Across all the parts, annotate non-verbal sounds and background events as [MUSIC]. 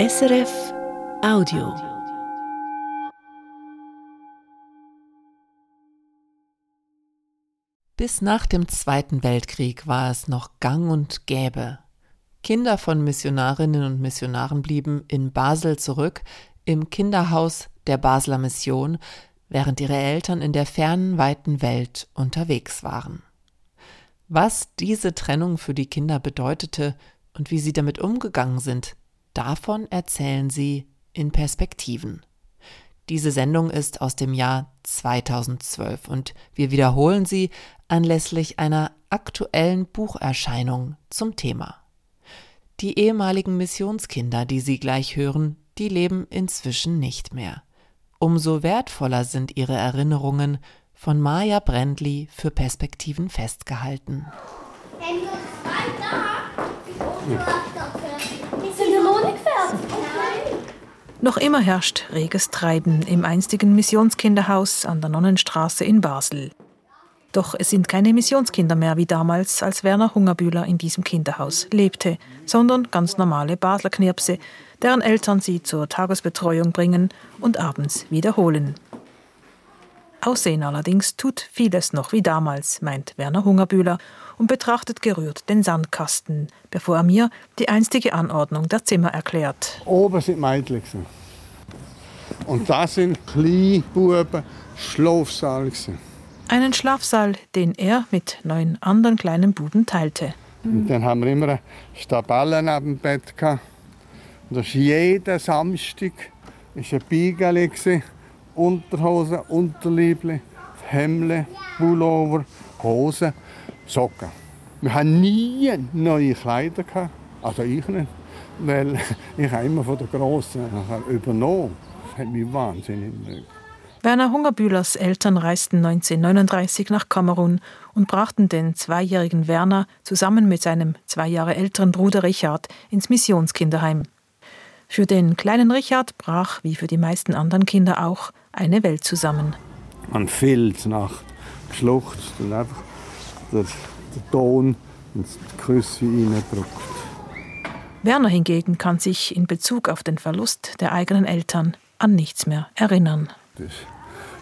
SRF Audio. Bis nach dem Zweiten Weltkrieg war es noch gang und gäbe. Kinder von Missionarinnen und Missionaren blieben in Basel zurück, im Kinderhaus der Basler Mission, während ihre Eltern in der fernen, weiten Welt unterwegs waren. Was diese Trennung für die Kinder bedeutete und wie sie damit umgegangen sind, davon erzählen sie in Perspektiven. Diese Sendung ist aus dem Jahr 2012 und wir wiederholen sie anlässlich einer aktuellen Bucherscheinung zum Thema. Die ehemaligen Missionskinder, die Sie gleich hören, die leben inzwischen nicht mehr. Umso wertvoller sind ihre Erinnerungen von Maja Brendli für Perspektiven festgehalten. Sind wir noch nicht fertig? Noch immer herrscht reges Treiben im einstigen Missionskinderhaus an der Nonnenstraße in Basel. Doch es sind keine Missionskinder mehr wie damals, als Werner Hungerbühler in diesem Kinderhaus lebte, sondern ganz normale Basler Knirpse, deren Eltern sie zur Tagesbetreuung bringen und abends wiederholen. Aussehen allerdings tut vieles noch wie damals, meint Werner Hungerbühler und betrachtet gerührt den Sandkasten, bevor er mir die einstige Anordnung der Zimmer erklärt. Oben sind Mädchen. Und das sind Kleinbuben Schlafsaal. Einen Schlafsaal, den er mit neun anderen kleinen Buben teilte. Und dann haben wir immer eine Stabelle neben dem Bett. Gehabt. Und das war jeden Samstag ist ein Beigeli, Unterhosen, Unterliebli, Hemden, Pullover, Hosen, Socken. Wir hatten nie neue Kleider. Gehabt. Also ich nicht. Weil [LAUGHS] ich habe immer von der Grossen übernommen. Das hat mich wahnsinnig mögen. Werner Hungerbühlers Eltern reisten 1939 nach Kamerun und brachten den zweijährigen Werner zusammen mit seinem zwei Jahre älteren Bruder Richard ins Missionskinderheim. Für den kleinen Richard brach, wie für die meisten anderen Kinder auch, eine Welt zusammen. Man fehlt Nacht, geschluchzt und einfach der, der Ton ins Küsse reindrückt. Werner hingegen kann sich in Bezug auf den Verlust der eigenen Eltern an nichts mehr erinnern.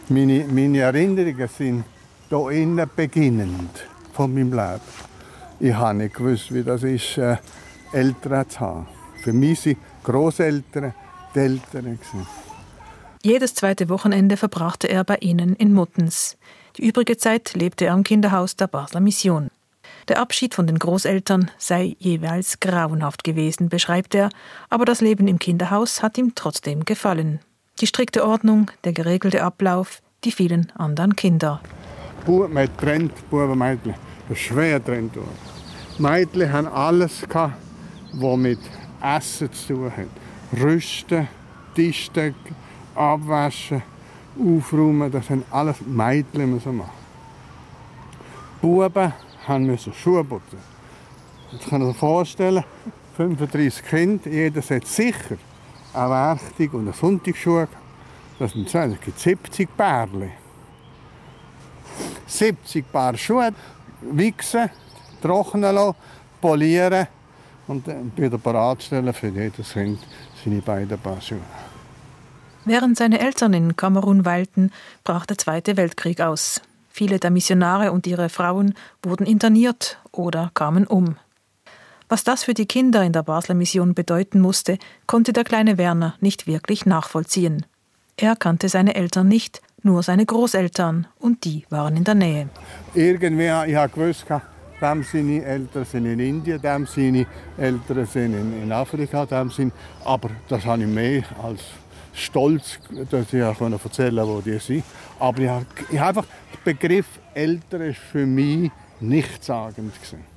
Meine, meine Erinnerungen sind hier innen beginnend von meinem Leben. Ich habe nicht gewusst, wie das ist, äh, Eltern zu haben. Für mich sind Großeltern die Eltern. Jedes zweite Wochenende verbrachte er bei ihnen in Muttens. Die übrige Zeit lebte er am Kinderhaus der Basler Mission. Der Abschied von den Großeltern sei jeweils grauenhaft gewesen, beschreibt er, aber das Leben im Kinderhaus hat ihm trotzdem gefallen. Die strikte Ordnung, der geregelte Ablauf, die vielen anderen Kinder. Buben hat getrennt, Buben Mädchen. Das schwer getrennt worden. Haben alles gehabt, was mit Essen zu tun hat. Rüsten, Tischdecken, abwaschen, aufräumen, das sind alles Mädchen müssen machen. Buben haben müssen Schuhe putzen. Jetzt kann man sich vorstellen, 35 Kinder, jeder hat sicher eine Werkzeug und eine Sonntagsschuhe. Das sind es gibt 70 Pärchen. 70 Paar Schuhe, wichsen, trocknen lassen, polieren und wieder bereitstellen für jedes Kind seine beiden Paar Schuhe. Während seine Eltern in Kamerun weilten, brach der Zweite Weltkrieg aus. Viele der Missionare und ihre Frauen wurden interniert oder kamen um. Was das für die Kinder in der Basler Mission bedeuten musste, konnte der kleine Werner nicht wirklich nachvollziehen. Er kannte seine Eltern nicht, nur seine Großeltern, und die waren in der Nähe. Irgendwie, ich habe gewusst, dem seine Eltern sind in Indien, dem seine Eltern sind in, Afrika, dem sind, aber das habe ich mehr als stolz, dass ich erzählen konnte, wo die sind. Aber ich habe, ich habe einfach, der Begriff Eltern ist für mich nichtssagend gewesen.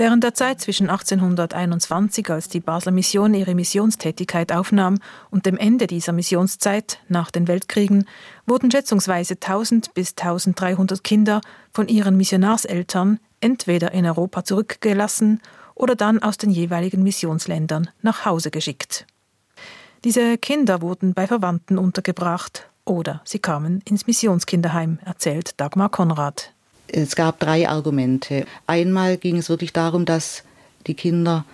Während der Zeit zwischen 1821, als die Basler Mission ihre Missionstätigkeit aufnahm, und dem Ende dieser Missionszeit nach den Weltkriegen wurden schätzungsweise 1000 bis 1300 Kinder von ihren Missionarseltern entweder in Europa zurückgelassen oder dann aus den jeweiligen Missionsländern nach Hause geschickt. Diese Kinder wurden bei Verwandten untergebracht oder sie kamen ins Missionskinderheim, erzählt Dagmar Konrad. Es gab drei Argumente. Einmal ging es wirklich darum, dass die Kinder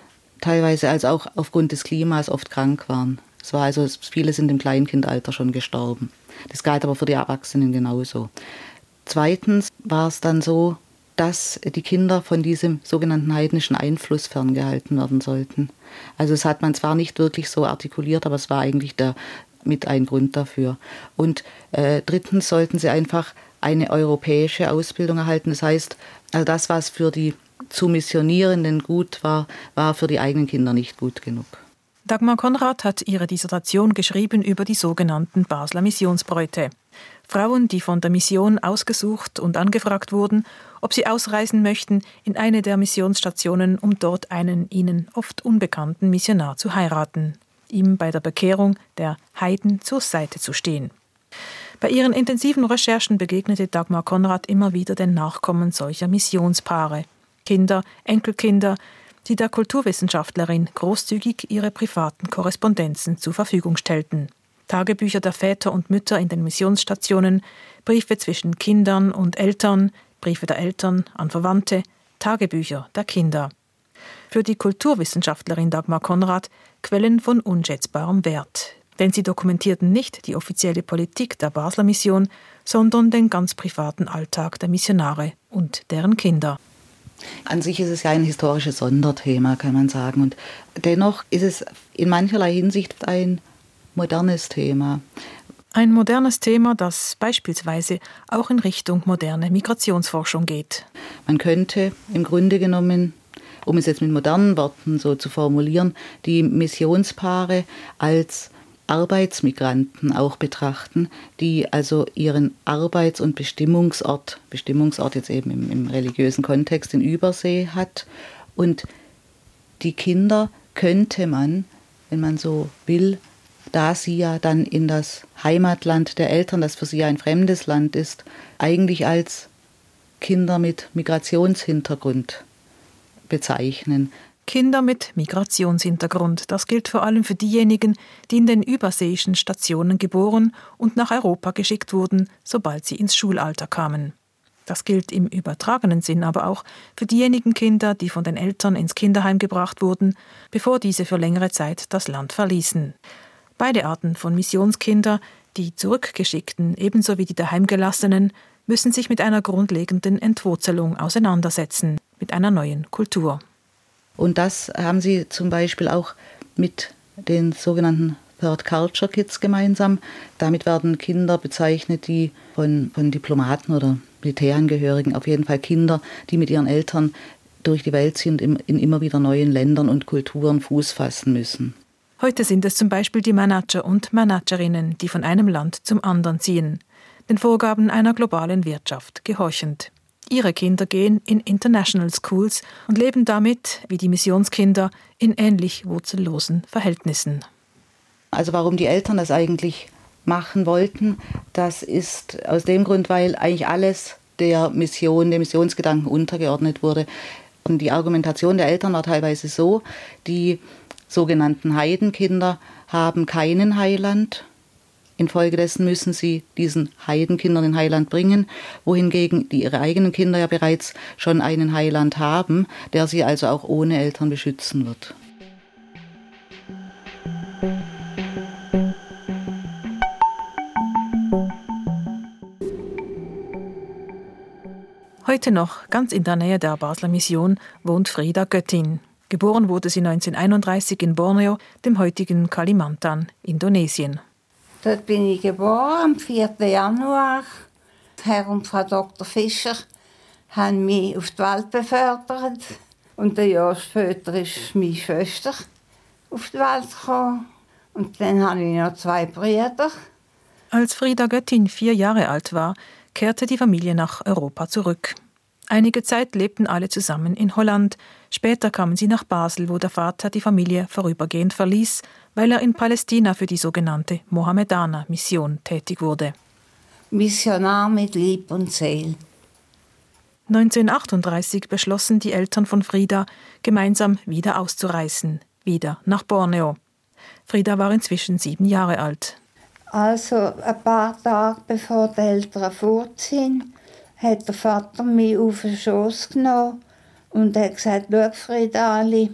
teilweise als auch aufgrund des Klimas oft krank waren. Es war also, viele sind im Kleinkindalter schon gestorben. Das galt aber für die Erwachsenen genauso. Zweitens war es dann so, dass die Kinder von diesem sogenannten heidnischen Einfluss ferngehalten werden sollten. Also es hat man zwar nicht wirklich so artikuliert, aber es war eigentlich der, mit ein Grund dafür. Und äh, drittens sollten sie einfach eine europäische Ausbildung erhalten. Das heißt, also das, was für die zu Missionierenden gut war, war für die eigenen Kinder nicht gut genug. Dagmar Konrad hat ihre Dissertation geschrieben über die sogenannten Basler Missionsbräute. Frauen, die von der Mission ausgesucht und angefragt wurden, ob sie ausreisen möchten in eine der Missionsstationen, um dort einen ihnen oft unbekannten Missionar zu heiraten, ihm bei der Bekehrung der Heiden zur Seite zu stehen. Bei ihren intensiven Recherchen begegnete Dagmar Konrad immer wieder den Nachkommen solcher Missionspaare, Kinder, Enkelkinder, die der Kulturwissenschaftlerin großzügig ihre privaten Korrespondenzen zur Verfügung stellten. Tagebücher der Väter und Mütter in den Missionsstationen, Briefe zwischen Kindern und Eltern, Briefe der Eltern an Verwandte, Tagebücher der Kinder. Für die Kulturwissenschaftlerin Dagmar Konrad Quellen von unschätzbarem Wert, denn sie dokumentierten nicht die offizielle Politik der Basler Mission, sondern den ganz privaten Alltag der Missionare und deren Kinder. An sich ist es ja ein historisches Sonderthema, kann man sagen. Und dennoch ist es in mancherlei Hinsicht ein modernes Thema. Ein modernes Thema, das beispielsweise auch in Richtung moderne Migrationsforschung geht. Man könnte im Grunde genommen, um es jetzt mit modernen Worten so zu formulieren, die Missionspaare als Arbeitsmigranten auch betrachten, die also ihren Arbeits- und Bestimmungsort, Bestimmungsort jetzt eben im, im religiösen Kontext in Übersee hat. Und die Kinder könnte man, wenn man so will, da sie ja dann in das Heimatland der Eltern, das für sie ein fremdes Land ist, eigentlich als Kinder mit Migrationshintergrund bezeichnen. Kinder mit Migrationshintergrund. Das gilt vor allem für diejenigen, die in den überseeischen Stationen geboren und nach Europa geschickt wurden, sobald sie ins Schulalter kamen. Das gilt im übertragenen Sinn aber auch für diejenigen Kinder, die von den Eltern ins Kinderheim gebracht wurden, bevor diese für längere Zeit das Land verließen. Beide Arten von Missionskinder, die Zurückgeschickten ebenso wie die Daheimgelassenen, müssen sich mit einer grundlegenden Entwurzelung auseinandersetzen, mit einer neuen Kultur. Und das haben sie zum Beispiel auch mit den sogenannten Third Culture Kids gemeinsam. Damit werden Kinder bezeichnet, die von, von Diplomaten oder Militärangehörigen, auf jeden Fall Kinder, die mit ihren Eltern durch die Welt sind, in, in immer wieder neuen Ländern und Kulturen Fuß fassen müssen. Heute sind es zum Beispiel die Manager und Managerinnen, die von einem Land zum anderen ziehen, den Vorgaben einer globalen Wirtschaft gehorchend. Ihre Kinder gehen in International Schools und leben damit, wie die Missionskinder, in ähnlich wurzellosen Verhältnissen. Also warum die Eltern das eigentlich machen wollten, das ist aus dem Grund, weil eigentlich alles der Mission, dem Missionsgedanken untergeordnet wurde. Und die Argumentation der Eltern war teilweise so, die sogenannten Heidenkinder haben keinen Heiland, Infolgedessen müssen sie diesen Heidenkindern in Heiland bringen, wohingegen die ihre eigenen Kinder ja bereits schon einen Heiland haben, der sie also auch ohne Eltern beschützen wird. Heute noch, ganz in der Nähe der Basler Mission, wohnt Frieda Göttin. Geboren wurde sie 1931 in Borneo, dem heutigen Kalimantan, Indonesien. Dort bin ich geboren, am 4. Januar. Herr und Frau Dr. Fischer haben mich auf die Welt befördert. Und ein Jahr später ist meine Schwester auf die Welt gekommen. Und dann habe ich noch zwei Brüder. Als Frieda Göttin vier Jahre alt war, kehrte die Familie nach Europa zurück. Einige Zeit lebten alle zusammen in Holland. Später kamen sie nach Basel, wo der Vater die Familie vorübergehend verließ, weil er in Palästina für die sogenannte Mohammedaner-Mission tätig wurde. Missionar mit Lieb und Seele. 1938 beschlossen die Eltern von Frieda, gemeinsam wieder auszureisen, wieder nach Borneo. Frieda war inzwischen sieben Jahre alt. Also ein paar Tage bevor die Eltern fort sind, hat der Vater mich auf den Schoß genommen und hat gesagt, schau Friedali,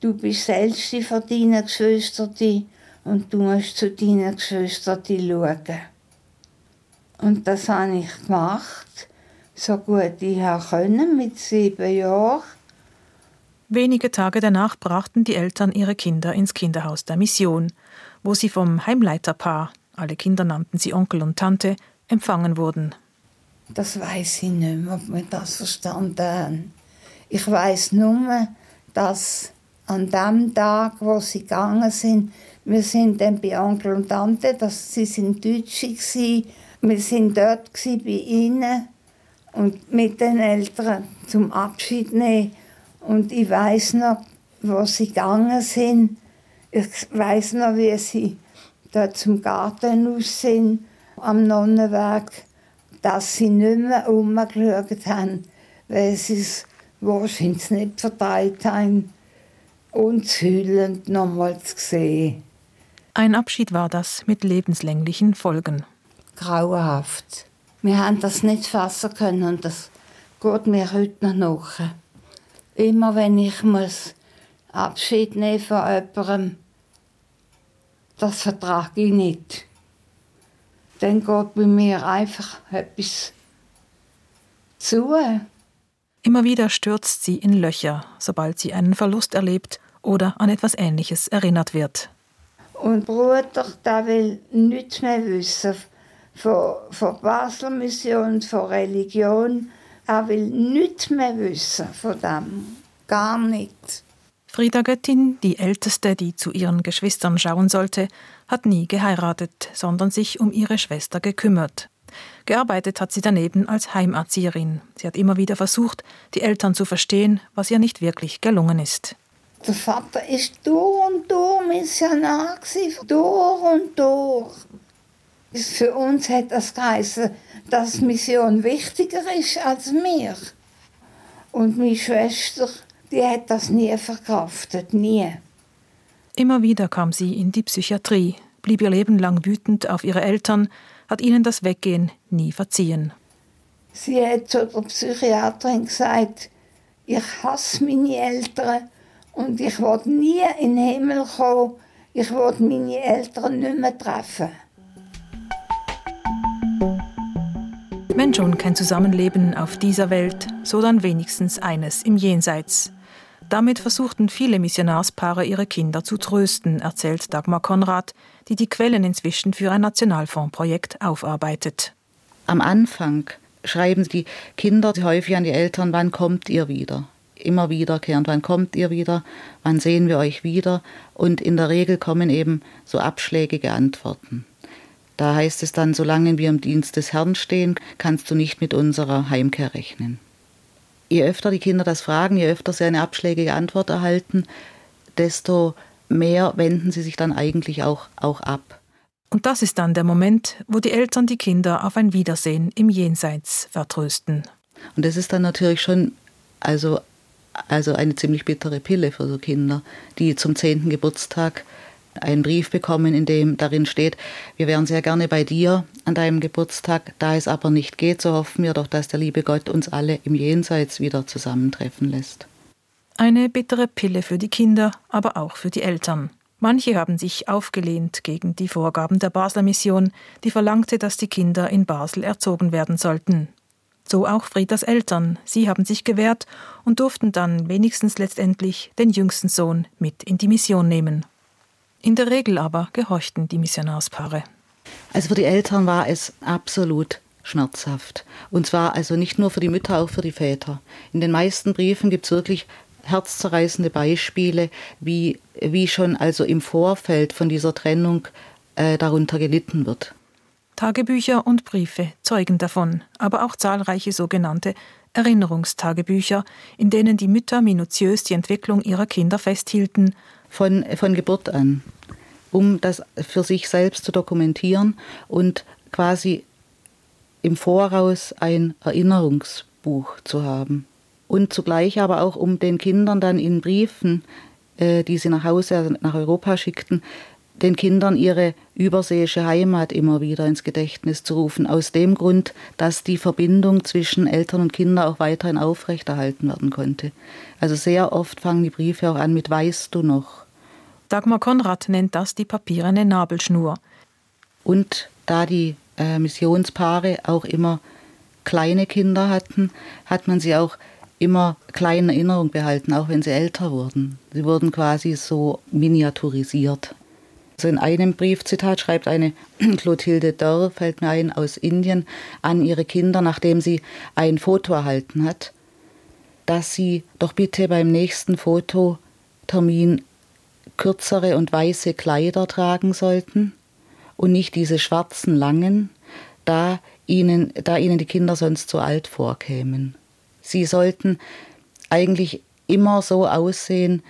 du bist selbst von deinen Geschwistern und du musst zu deinen Geschwistern schauen. Und das habe ich gemacht, so gut ich können mit sieben Jahren. Wenige Tage danach brachten die Eltern ihre Kinder ins Kinderhaus der Mission, wo sie vom Heimleiterpaar, alle Kinder nannten sie Onkel und Tante, empfangen wurden. Das weiß ich nicht mehr, ob wir das verstanden haben. Ich weiß nur, dass an dem Tag, wo sie gegangen sind, wir sind dann bei Onkel und Tante, dass sie sind Deutsche waren. Wir sind dort bei ihnen und mit den Eltern zum Abschied nehmen. Und ich weiß noch, wo sie gegangen sind. Ich weiß noch, wie sie dort zum Garten aus sind, am Nonnenweg, dass sie nicht mehr umgeschaut haben, weil sie es wahrscheinlich nicht verteilt haben, uns heulend nochmals sehen. Ein Abschied war das mit lebenslänglichen Folgen. Grauenhaft. Wir haben das nicht fassen können und das geht mir heute noch nach. Immer wenn ich muss Abschied nehmen von jemandem, das vertrage ich nicht. Dann geht bei mir einfach etwas zu. Immer wieder stürzt sie in Löcher, sobald sie einen Verlust erlebt oder an etwas Ähnliches erinnert wird. Und Bruder, der will nichts mehr wissen von, von Basler Mission, von Religion. Er will nichts mehr wissen von dem. Gar nicht. Frieda Göttin, die Älteste, die zu ihren Geschwistern schauen sollte, hat nie geheiratet, sondern sich um ihre Schwester gekümmert. Gearbeitet hat sie daneben als Heimerzieherin. Sie hat immer wieder versucht, die Eltern zu verstehen, was ihr nicht wirklich gelungen ist. Der Vater ist durch und durch Missionar, durch und durch. Für uns hat das geheißen, dass Mission wichtiger ist als mir. Und meine Schwester, die hat das nie verkraftet, nie. Immer wieder kam sie in die Psychiatrie, blieb ihr Leben lang wütend auf ihre Eltern, hat ihnen das Weggehen nie verziehen. Sie hat zu der Psychiaterin gesagt, ich hasse meine Eltern und ich wollte nie in den Himmel kommen. Ich wollte meine Eltern nicht mehr treffen. Wenn schon kein Zusammenleben auf dieser Welt, so dann wenigstens eines im Jenseits. Damit versuchten viele Missionarspaare ihre Kinder zu trösten, erzählt Dagmar Konrad, die die Quellen inzwischen für ein Nationalfondsprojekt aufarbeitet. Am Anfang schreiben die Kinder häufig an die Eltern, wann kommt ihr wieder? immer wiederkehrend. Wann kommt ihr wieder? Wann sehen wir euch wieder? Und in der Regel kommen eben so abschlägige Antworten. Da heißt es dann, solange wir im Dienst des Herrn stehen, kannst du nicht mit unserer Heimkehr rechnen. Je öfter die Kinder das fragen, je öfter sie eine abschlägige Antwort erhalten, desto mehr wenden sie sich dann eigentlich auch, auch ab. Und das ist dann der Moment, wo die Eltern die Kinder auf ein Wiedersehen im Jenseits vertrösten. Und das ist dann natürlich schon also also eine ziemlich bittere Pille für so Kinder, die zum zehnten Geburtstag einen Brief bekommen, in dem darin steht, wir wären sehr gerne bei dir an deinem Geburtstag, da es aber nicht geht, so hoffen wir doch, dass der liebe Gott uns alle im Jenseits wieder zusammentreffen lässt. Eine bittere Pille für die Kinder, aber auch für die Eltern. Manche haben sich aufgelehnt gegen die Vorgaben der Basler Mission, die verlangte, dass die Kinder in Basel erzogen werden sollten. So auch Friedas Eltern. Sie haben sich gewehrt und durften dann wenigstens letztendlich den jüngsten Sohn mit in die Mission nehmen. In der Regel aber gehorchten die Missionarspaare. Also für die Eltern war es absolut schmerzhaft. Und zwar also nicht nur für die Mütter, auch für die Väter. In den meisten Briefen gibt es wirklich herzzerreißende Beispiele, wie, wie schon also im Vorfeld von dieser Trennung äh, darunter gelitten wird. Tagebücher und Briefe zeugen davon, aber auch zahlreiche sogenannte Erinnerungstagebücher, in denen die Mütter minutiös die Entwicklung ihrer Kinder festhielten. Von, von Geburt an, um das für sich selbst zu dokumentieren und quasi im Voraus ein Erinnerungsbuch zu haben. Und zugleich aber auch, um den Kindern dann in Briefen, äh, die sie nach Hause, also nach Europa schickten, den Kindern ihre überseeische Heimat immer wieder ins Gedächtnis zu rufen, aus dem Grund, dass die Verbindung zwischen Eltern und Kindern auch weiterhin aufrechterhalten werden konnte. Also sehr oft fangen die Briefe auch an mit Weißt du noch? Dagmar Konrad nennt das die papierene Nabelschnur. Und da die äh, Missionspaare auch immer kleine Kinder hatten, hat man sie auch immer klein in Erinnerung behalten, auch wenn sie älter wurden. Sie wurden quasi so miniaturisiert. Also in einem Briefzitat schreibt eine [CLEARS THROAT] Clotilde Dörr, fällt mir ein, aus Indien, an ihre Kinder, nachdem sie ein Foto erhalten hat, dass sie doch bitte beim nächsten Fototermin kürzere und weiße Kleider tragen sollten und nicht diese schwarzen langen, da ihnen, da ihnen die Kinder sonst zu alt vorkämen. Sie sollten eigentlich immer so aussehen,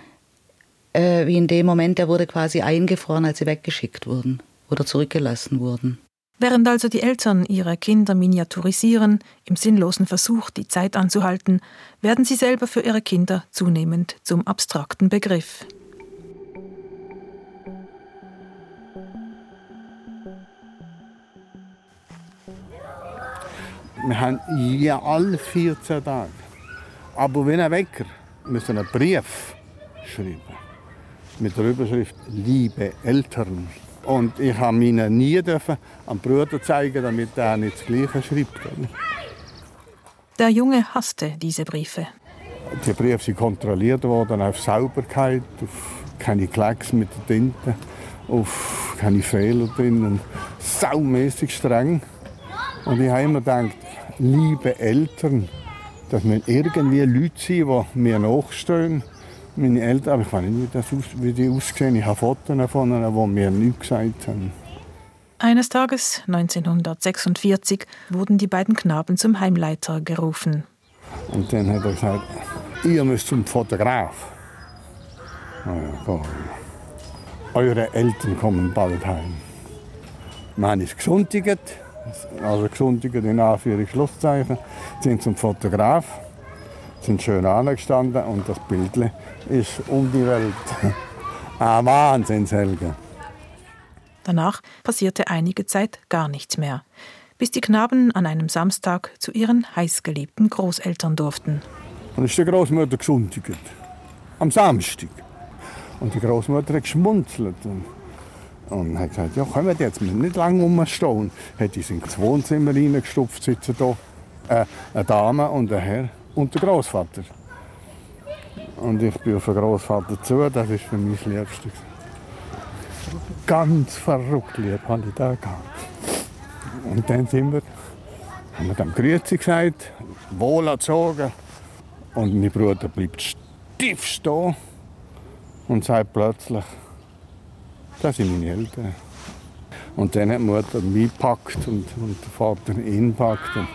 äh, wie in dem Moment, der wurde quasi eingefroren, als sie weggeschickt wurden oder zurückgelassen wurden. Während also die Eltern ihre Kinder miniaturisieren, im sinnlosen Versuch, die Zeit anzuhalten, werden sie selber für ihre Kinder zunehmend zum abstrakten Begriff. Wir haben ja alle 14 Tage. Aber wenn ein Wecker, müssen einen Brief schreiben. Mit der Überschrift Liebe Eltern. Und ich habe ihnen nie dürfen am Bruder zeigen, damit er nicht das Gleiche schreibt. Der Junge hasste diese Briefe. Die Briefe sind kontrolliert worden auf Sauberkeit, auf keine Klecks mit der Tinte, auf keine Fehler drin und saumäßig streng. Und ich habe immer gedacht, liebe Eltern, dass wir irgendwie Leute sind, die mir nachstehen. Meine Eltern, aber ich weiß nicht, wie, das wie die aussehen. Ich habe Fotos von ihnen, die mir nichts gesagt haben. Eines Tages, 1946, wurden die beiden Knaben zum Heimleiter gerufen. Und dann hat er gesagt, ihr müsst zum Fotograf. ja, Eure Eltern kommen bald heim. Man ist gesundigt also gesundigen in Anführungs-Schlusszeichen, sind zum Fotograf, sind schön angestanden und das Bild ist um die Welt. [LAUGHS] Ein Wahnsinnshelge. Danach passierte einige Zeit gar nichts mehr, bis die Knaben an einem Samstag zu ihren heißgeliebten Großeltern durften. Und ist die Großmutter gesundigt. Am Samstag. Und die Großmutter hat geschmunzelt. Und und hat gesagt, ja, kommen jetzt, wir nicht lange rumstehen. Hat uns ins Wohnzimmer reingestopft, sitzen da äh, eine Dame und ein Herr und der Großvater. Und ich bin auf den Großvater zu, das ist für mich das Liebste. Ganz verrückt lieb habe ich da gehabt. Und dann sind wir, haben wir dann Grüezi gesagt, wohl erzogen. Und mein Bruder bleibt stief stehen und sagt plötzlich, das sind meine Eltern. Und dann hat die Mutter mich gepackt und, und der Vater ihn gepackt und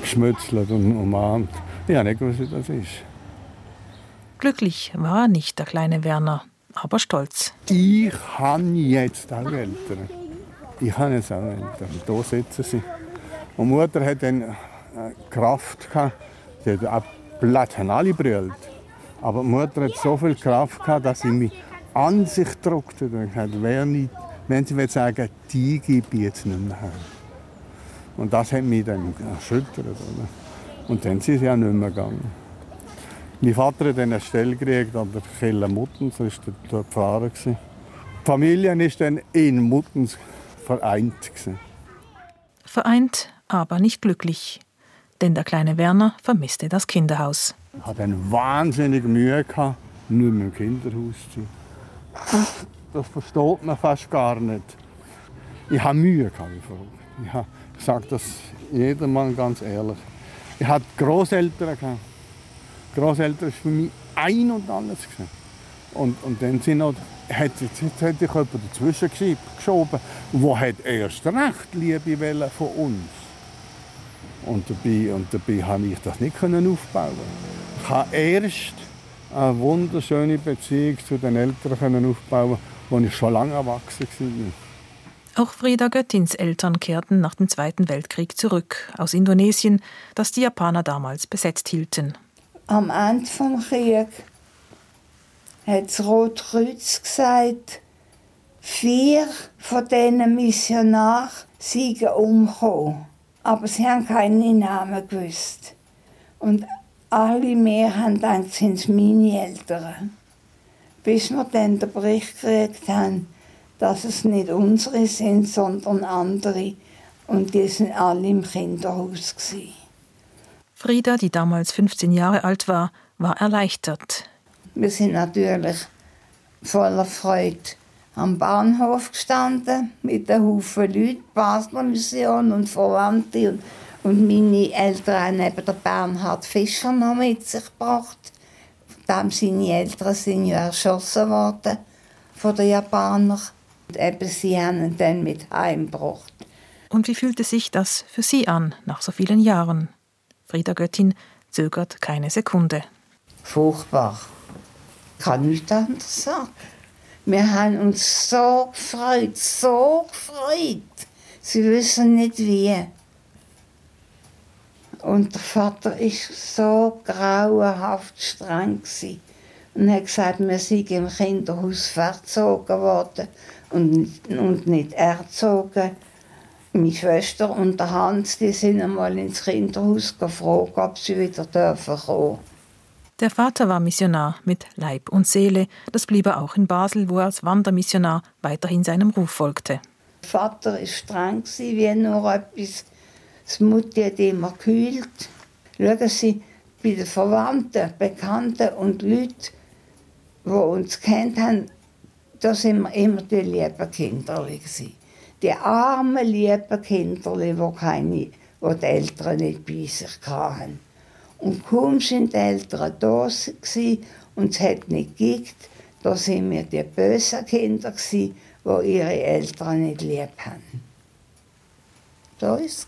geschmützelt und umarmt. Ich habe nicht gewusst, wie das ist. Glücklich war nicht der kleine Werner, aber stolz. Ich habe jetzt auch Eltern. Ich habe jetzt auch Eltern. Da sitzen sie. Und Mutter hat dann äh, Kraft gehabt. Sie hat auch Blatt, haben alle brüllt. Aber die Mutter hat so viel Kraft gehabt, dass sie mich an sich gedruckt hat und gesagt, wer nicht, wenn sie sagen, die gebe ich jetzt nicht mehr her. Und das hat mich dann erschüttert. Oder? Und dann sind sie ja nicht mehr gegangen. Mein Vater hat dann eine Stelle gekriegt an der Kelle Muttens, er war dort Pfarrer. Die Familie ist dann in Muttens vereint. Vereint, aber nicht glücklich. Denn der kleine Werner vermisste das Kinderhaus. Ich hatte eine wahnsinnige Mühe, gehabt, nur mit dem Kinderhaus zu sein. Das versteht man fast gar nicht. Ich habe Mühe gehabt, ich habe gesagt, das jedermann ganz ehrlich. Ich hatte Großeltern gehabt. Großeltern ist für mich ein und alles gewesen. Und, und dann sind noch, hat, jetzt, jetzt hat sich jemand dazwischen geschoben, der hat erst recht Liebe von uns. Und dabei, und dabei konnte ich das nicht aufbauen. Ich habe erst eine wunderschöne Beziehung zu den Eltern aufbauen als ich schon lange erwachsen war. Auch Frieda Göttins Eltern kehrten nach dem Zweiten Weltkrieg zurück aus Indonesien, das die Japaner damals besetzt hielten. Am Ende des Krieges hat das Rote Kreuz gesagt, vier von diesen Missionaren sind umgekommen. Aber sie haben keine Namen gewusst. Und alle mehr haben gedacht, sind meine Eltern. Bis wir dann den Bericht gekriegt haben, dass es nicht unsere sind, sondern andere. Und die sind alle im Kinderhaus. Gewesen. Frieda, die damals 15 Jahre alt war, war erleichtert. Wir sind natürlich voller Freude am Bahnhof gestanden mit einem Haufen Leuten, Basler Mission und Verwandte. Und, und meine Eltern haben eben den Bernhard Fischer noch mit sich gebracht. Dem seine Eltern sind ja erschossen worden von den Japanern. Und eben sie haben ihn dann mit heimgebracht. Und wie fühlte sich das für Sie an, nach so vielen Jahren? Frieda Göttin zögert keine Sekunde. Furchtbar. Ich kann nichts anderes sagen. Wir haben uns so gefreut, so gefreut. Sie wissen nicht wie. Und der Vater ist so grauenhaft streng gewesen. Und hat gesagt, wir sind im Kinderhaus verzogen worden und, und nicht erzogen. Meine Schwester und der Hans, die sind einmal ins Kinderhaus gefragt, ob sie wieder dürfen kommen. Der Vater war Missionar mit Leib und Seele. Das blieb er auch in Basel, wo er als Wandermissionar weiterhin seinem Ruf folgte. Der Vater war streng, wie nur etwas. Das Mutti hat immer gekühlt. Schauen Sie, bei den Verwandten, Bekannten und Leuten, die uns kennt haben, da sind wir immer die lieben Kinder. Die armen, lieben Kinder, die, keine, die die Eltern nicht bei sich hatten. Und kaum sind die Eltern da und es hat nicht gegeben, da sind wir die bösen Kinder, die ihre Eltern nicht lieb haben. So war es.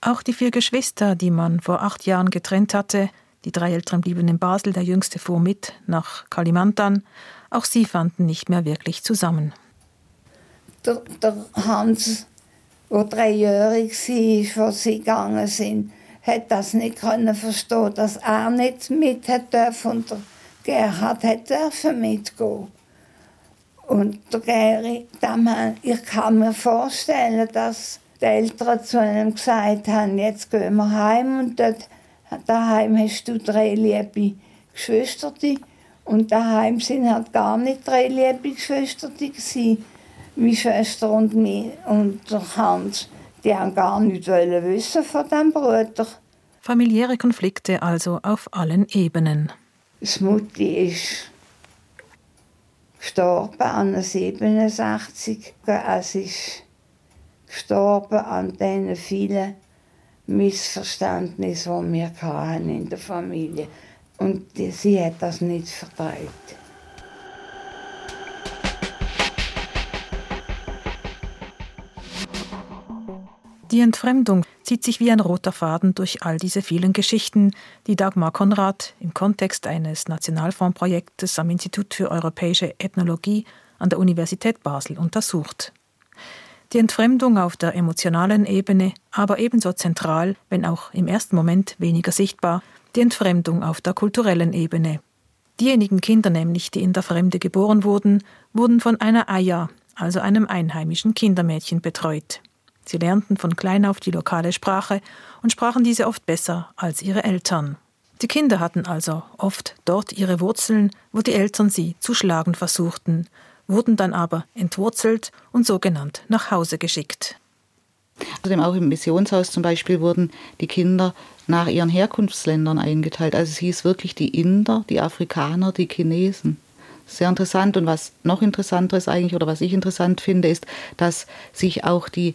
Auch die vier Geschwister, die man vor acht Jahren getrennt hatte, die drei Älteren blieben in Basel, der jüngste fuhr mit nach Kalimantan, auch sie fanden nicht mehr wirklich zusammen. Der, der Hans, der dreijährig war, als sie gegangen sind, hat das nicht können verstehen, dass er nicht mit dürfen und der Gerhard dürfen mitgehen. Und der Geri, ich kann mir vorstellen, dass die Eltern zu ihm gesagt haben, jetzt gehen wir heim und dort, daheim hast du drei liebe Geschwister und daheim sind halt gar nicht drei liebe Geschwister gewesen. Meine Schwester und, mich und der Hans die haben gar nicht wissen von dem Bruder. Familiäre Konflikte also auf allen Ebenen. Das Mutti ist gestorben an 67. Es ist gestorben an den vielen Missverständnissen, die wir in der Familie hatten. Und sie hat das nicht vertreibt. Die Entfremdung zieht sich wie ein roter Faden durch all diese vielen Geschichten, die Dagmar Konrad im Kontext eines Nationalfondsprojektes am Institut für europäische Ethnologie an der Universität Basel untersucht. Die Entfremdung auf der emotionalen Ebene, aber ebenso zentral, wenn auch im ersten Moment weniger sichtbar, die Entfremdung auf der kulturellen Ebene. Diejenigen Kinder nämlich, die in der Fremde geboren wurden, wurden von einer Aya, also einem einheimischen Kindermädchen, betreut. Sie lernten von klein auf die lokale Sprache und sprachen diese oft besser als ihre Eltern. Die Kinder hatten also oft dort ihre Wurzeln, wo die Eltern sie zu schlagen versuchten, wurden dann aber entwurzelt und sogenannt nach Hause geschickt. Außerdem auch im Missionshaus zum Beispiel wurden die Kinder nach ihren Herkunftsländern eingeteilt. Also es hieß wirklich die Inder, die Afrikaner, die Chinesen. Sehr interessant. Und was noch interessanter ist eigentlich, oder was ich interessant finde, ist, dass sich auch die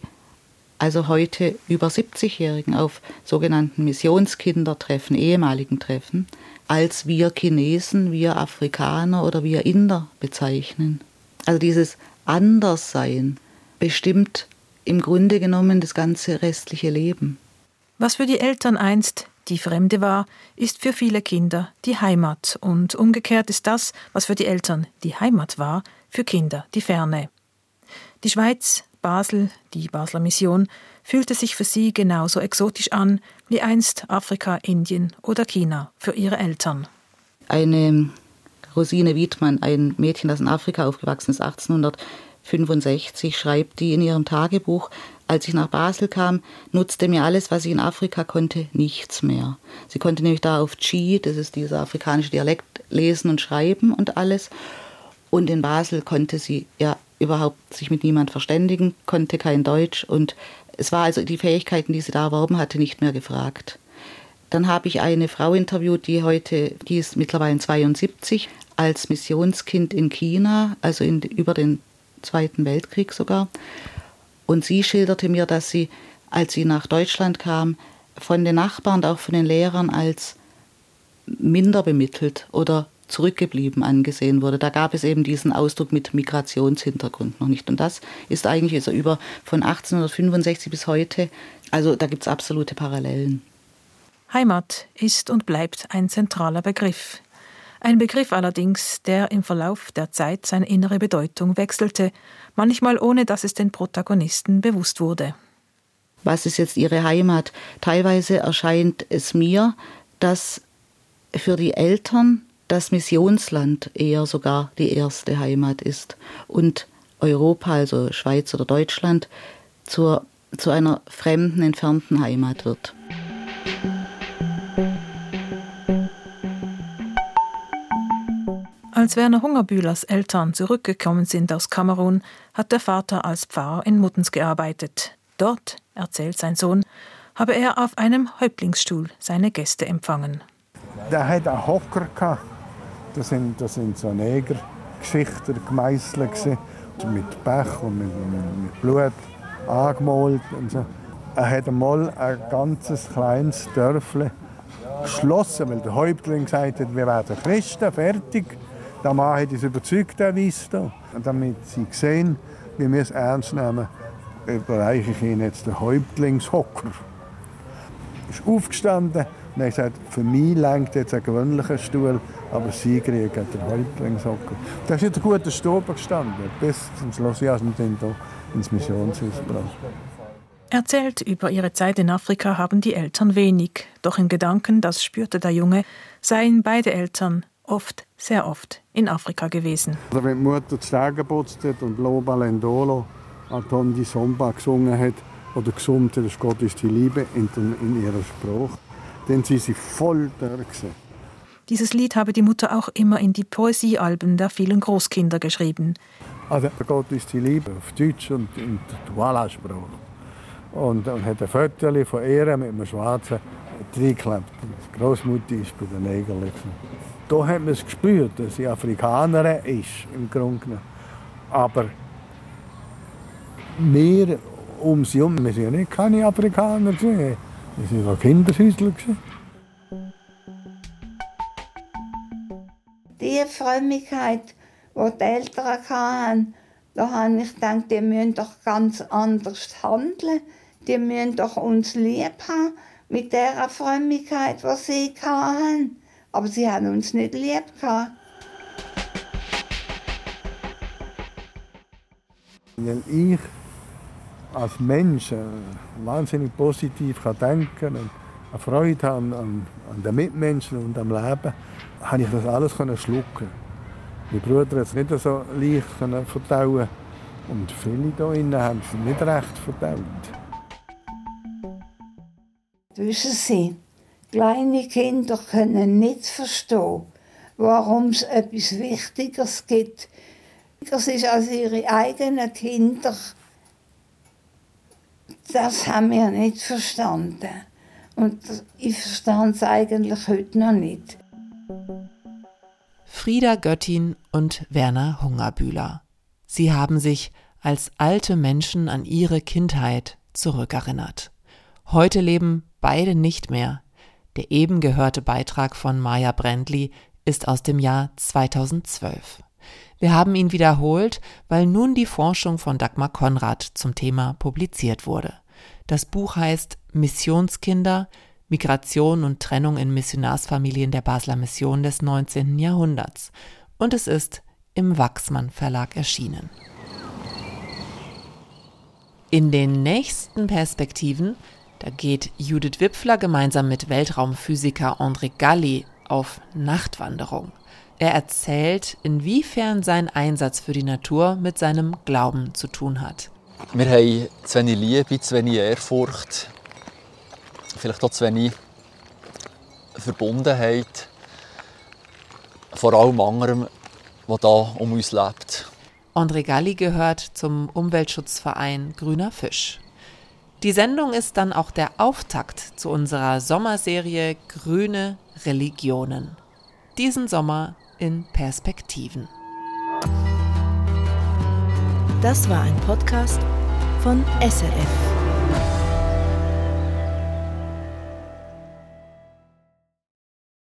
also heute über 70-Jährigen auf sogenannten Missionskindertreffen, ehemaligen Treffen, als wir Chinesen, wir Afrikaner oder wir Inder bezeichnen. Also dieses Anderssein bestimmt im Grunde genommen das ganze restliche Leben. Was für die Eltern einst die Fremde war, ist für viele Kinder die Heimat und umgekehrt ist das, was für die Eltern die Heimat war, für Kinder die Ferne. Die Schweiz Basel, die Basler Mission, fühlte sich für sie genauso exotisch an wie einst Afrika, Indien oder China für ihre Eltern. Eine Rosine Wiedmann, ein Mädchen, das in Afrika aufgewachsen ist, 1800, 65 schreibt die in ihrem Tagebuch, als ich nach Basel kam, nutzte mir alles, was ich in Afrika konnte, nichts mehr. Sie konnte nämlich da auf Chi, das ist dieser afrikanische Dialekt, lesen und schreiben und alles. Und in Basel konnte sie ja überhaupt sich mit niemand verständigen, konnte kein Deutsch und es war also die Fähigkeiten, die sie da erworben hatte, nicht mehr gefragt. Dann habe ich eine Frau interviewt, die heute, die ist mittlerweile 72, als Missionskind in China, also in, über den Zweiten Weltkrieg sogar. Und sie schilderte mir, dass sie, als sie nach Deutschland kam, von den Nachbarn und auch von den Lehrern als minder bemittelt oder zurückgeblieben angesehen wurde. Da gab es eben diesen Ausdruck mit Migrationshintergrund noch nicht. Und das ist eigentlich also über von 1865 bis heute. Also da gibt es absolute Parallelen. Heimat ist und bleibt ein zentraler Begriff. Ein Begriff allerdings, der im Verlauf der Zeit seine innere Bedeutung wechselte, manchmal ohne dass es den Protagonisten bewusst wurde. Was ist jetzt ihre Heimat? Teilweise erscheint es mir, dass für die Eltern das Missionsland eher sogar die erste Heimat ist und Europa, also Schweiz oder Deutschland, zur, zu einer fremden, entfernten Heimat wird. Als Werner Hungerbühlers Eltern zurückgekommen sind aus Kamerun, hat der Vater als Pfarrer in Muttens gearbeitet. Dort, erzählt sein Sohn, habe er auf einem Häuptlingsstuhl seine Gäste empfangen. Der hat einen Hocker das sind, das sind so Negergeschichten gemeißelt mit Pech und mit, mit Blut angemalt und so. Er hat einmal ein ganzes kleines Dörfle geschlossen, weil der Häuptling gesagt hat, wir werden Christen, fertig. Der Mann hat uns überzeugt, der. Und damit sie sehen, wie wir es ernst nehmen, überreiche ich ihnen jetzt den Häuptlingshocker. Er ist aufgestanden, und hat gesagt, für mich lenkt jetzt ein gewöhnlicher Stuhl, aber sie kriegen den Häuptlingshocker. Da ist jetzt ein guter Stube gestanden, bis zum Schluss. Wir sind hier ins Missionshaus gebracht. Erzählt über ihre Zeit in Afrika haben die Eltern wenig, doch in Gedanken, das spürte der Junge, seien beide Eltern oft, sehr oft in Afrika gewesen. Also wenn die Mutter die Stege geputzt hat und Loba Lendolo Atondi Somba gesungen hat oder gesungen hat, das Gott ist die Liebe in, in ihrer Sprache, dann sind sie voll da. Dieses Lied habe die Mutter auch immer in die Poesiealben der vielen Großkinder geschrieben. Also Gott ist die Liebe auf Deutsch und in der Walla-Sprache. Und dann hat ein Foto von ihr mit einem schwarzen reingeklebt. Die Großmutter ist bei den Nägeln. Da hat man es gespürt, dass sie Afrikanerin ist, im Grunde genommen. Aber wir um sie herum, wir sind ja nicht keine Afrikaner. Wir waren Kinderhäusler. Die Frömmigkeit, die die Eltern hatten, da habe ich gedacht, die müssen doch ganz anders handeln. Die müssen doch uns lieb haben mit der Frömmigkeit, die sie hatten. Aber sie haben uns nicht lieb gehabt. Weil ich als Mensch wahnsinnig positiv kann denken und eine Freude haben an, an den Mitmenschen und am Leben, habe ich das alles schlucken. Mein Bruder hat es nicht so leicht verdauen und viele hier innen haben es nicht recht verdaut. Wissen Sie, kleine Kinder können nicht verstehen, warum es etwas Wichtigeres gibt. Das ist als ihre eigenen Kinder das haben wir nicht verstanden. Und ich verstand es eigentlich heute noch nicht. Frieda Göttin und Werner Hungerbühler. Sie haben sich als alte Menschen an ihre Kindheit zurückerinnert. Heute leben beide nicht mehr. Der eben gehörte Beitrag von Maja Brandli ist aus dem Jahr 2012. Wir haben ihn wiederholt, weil nun die Forschung von Dagmar Konrad zum Thema publiziert wurde. Das Buch heißt Missionskinder, Migration und Trennung in Missionarsfamilien der Basler Mission des 19. Jahrhunderts und es ist im Wachsmann Verlag erschienen. In den nächsten Perspektiven, da geht Judith Wipfler gemeinsam mit Weltraumphysiker André Galli auf Nachtwanderung. Er erzählt, inwiefern sein Einsatz für die Natur mit seinem Glauben zu tun hat. Wir haben zu wenig Liebe, zu wenig Ehrfurcht, vielleicht auch zu wenig Verbundenheit vor allem anderem, was da um uns lebt. André Galli gehört zum Umweltschutzverein Grüner Fisch. Die Sendung ist dann auch der Auftakt zu unserer Sommerserie Grüne Religionen. Diesen Sommer in Perspektiven. Das war ein Podcast von SRF.